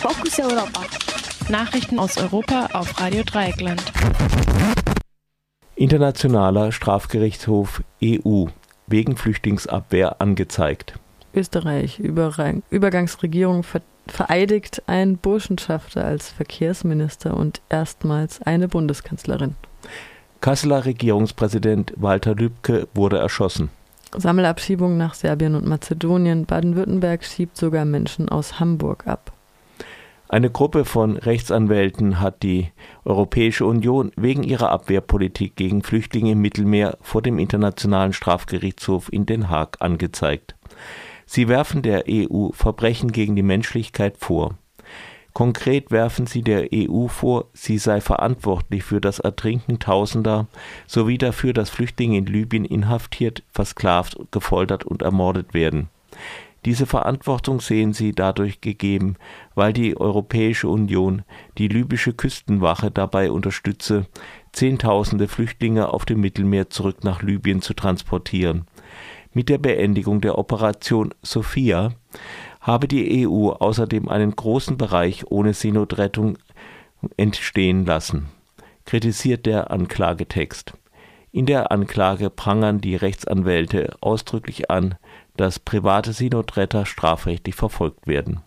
Fokus Europa. Nachrichten aus Europa auf Radio Dreieckland. Internationaler Strafgerichtshof EU wegen Flüchtlingsabwehr angezeigt. Österreich, Überrang, Übergangsregierung ver vereidigt ein Burschenschafter als Verkehrsminister und erstmals eine Bundeskanzlerin. Kasseler Regierungspräsident Walter Lübcke wurde erschossen. Sammelabschiebung nach Serbien und Mazedonien. Baden-Württemberg schiebt sogar Menschen aus Hamburg ab. Eine Gruppe von Rechtsanwälten hat die Europäische Union wegen ihrer Abwehrpolitik gegen Flüchtlinge im Mittelmeer vor dem Internationalen Strafgerichtshof in Den Haag angezeigt. Sie werfen der EU Verbrechen gegen die Menschlichkeit vor. Konkret werfen sie der EU vor, sie sei verantwortlich für das Ertrinken Tausender sowie dafür, dass Flüchtlinge in Libyen inhaftiert, versklavt, gefoltert und ermordet werden. Diese Verantwortung sehen sie dadurch gegeben, weil die Europäische Union die libysche Küstenwache dabei unterstütze, Zehntausende Flüchtlinge auf dem Mittelmeer zurück nach Libyen zu transportieren. Mit der Beendigung der Operation Sophia habe die EU außerdem einen großen Bereich ohne Seenotrettung entstehen lassen, kritisiert der Anklagetext. In der Anklage prangern die Rechtsanwälte ausdrücklich an, dass private Seenotretter strafrechtlich verfolgt werden.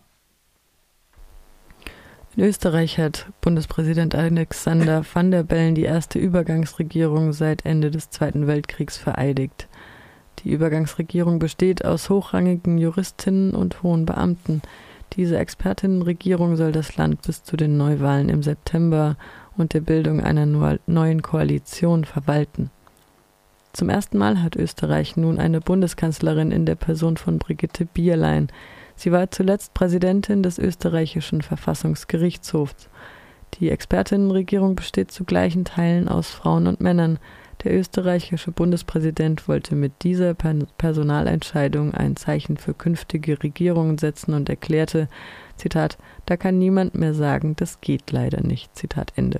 In Österreich hat Bundespräsident Alexander van der Bellen die erste Übergangsregierung seit Ende des Zweiten Weltkriegs vereidigt. Die Übergangsregierung besteht aus hochrangigen Juristinnen und hohen Beamten. Diese Expertinnenregierung soll das Land bis zu den Neuwahlen im September und der Bildung einer neuen Koalition verwalten. Zum ersten Mal hat Österreich nun eine Bundeskanzlerin in der Person von Brigitte Bierlein. Sie war zuletzt Präsidentin des österreichischen Verfassungsgerichtshofs. Die Expertinnenregierung besteht zu gleichen Teilen aus Frauen und Männern. Der österreichische Bundespräsident wollte mit dieser Personalentscheidung ein Zeichen für künftige Regierungen setzen und erklärte, Zitat, da kann niemand mehr sagen, das geht leider nicht. Zitat Ende.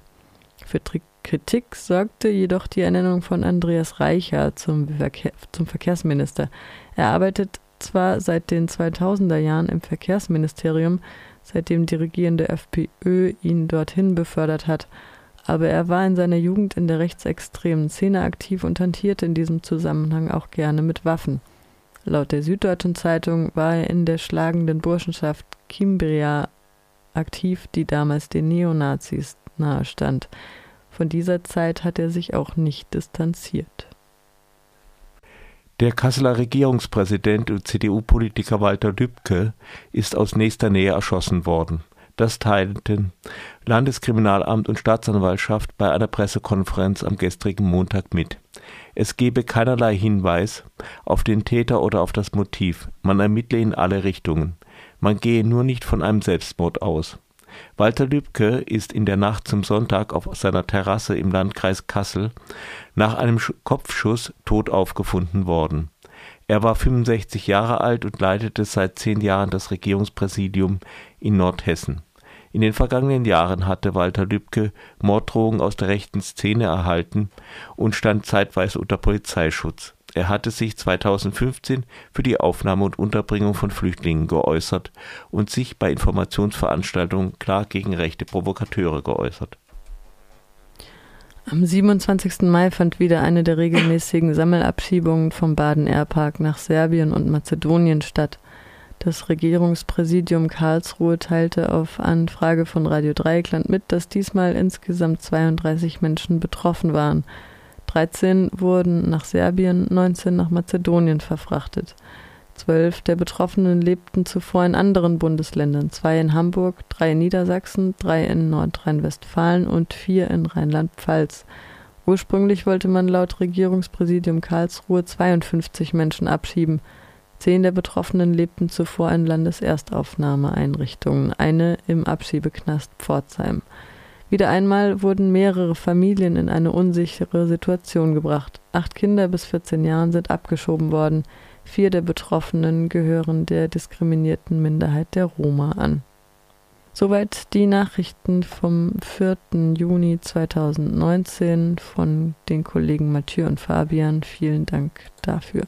Für Kritik sorgte jedoch die Ernennung von Andreas Reicher zum, Verkehr, zum Verkehrsminister. Er arbeitet zwar seit den 2000er Jahren im Verkehrsministerium, seitdem die regierende FPÖ ihn dorthin befördert hat, aber er war in seiner Jugend in der rechtsextremen Szene aktiv und hantierte in diesem Zusammenhang auch gerne mit Waffen. Laut der Süddeutschen Zeitung war er in der schlagenden Burschenschaft Kimbria aktiv, die damals den Neonazis nahestand. Von dieser Zeit hat er sich auch nicht distanziert. Der Kasseler Regierungspräsident und CDU-Politiker Walter Lübcke ist aus nächster Nähe erschossen worden. Das teilten Landeskriminalamt und Staatsanwaltschaft bei einer Pressekonferenz am gestrigen Montag mit. Es gebe keinerlei Hinweis auf den Täter oder auf das Motiv. Man ermittle in alle Richtungen. Man gehe nur nicht von einem Selbstmord aus. Walter Lübcke ist in der Nacht zum Sonntag auf seiner Terrasse im Landkreis Kassel nach einem Kopfschuss tot aufgefunden worden. Er war 65 Jahre alt und leitete seit zehn Jahren das Regierungspräsidium in Nordhessen. In den vergangenen Jahren hatte Walter Lübcke Morddrohungen aus der rechten Szene erhalten und stand zeitweise unter Polizeischutz. Er hatte sich 2015 für die Aufnahme und Unterbringung von Flüchtlingen geäußert und sich bei Informationsveranstaltungen klar gegen rechte Provokateure geäußert. Am 27. Mai fand wieder eine der regelmäßigen Sammelabschiebungen vom Baden-Airpark nach Serbien und Mazedonien statt. Das Regierungspräsidium Karlsruhe teilte auf Anfrage von Radio Dreieckland mit, dass diesmal insgesamt 32 Menschen betroffen waren. 13 wurden nach Serbien, 19 nach Mazedonien verfrachtet. Zwölf der Betroffenen lebten zuvor in anderen Bundesländern, zwei in Hamburg, drei in Niedersachsen, drei in Nordrhein-Westfalen und vier in Rheinland-Pfalz. Ursprünglich wollte man laut Regierungspräsidium Karlsruhe 52 Menschen abschieben. Zehn der Betroffenen lebten zuvor in Landeserstaufnahmeeinrichtungen, eine im Abschiebeknast Pforzheim. Wieder einmal wurden mehrere Familien in eine unsichere Situation gebracht. Acht Kinder bis 14 Jahren sind abgeschoben worden. Vier der Betroffenen gehören der diskriminierten Minderheit der Roma an. Soweit die Nachrichten vom 4. Juni 2019 von den Kollegen Mathieu und Fabian. Vielen Dank dafür.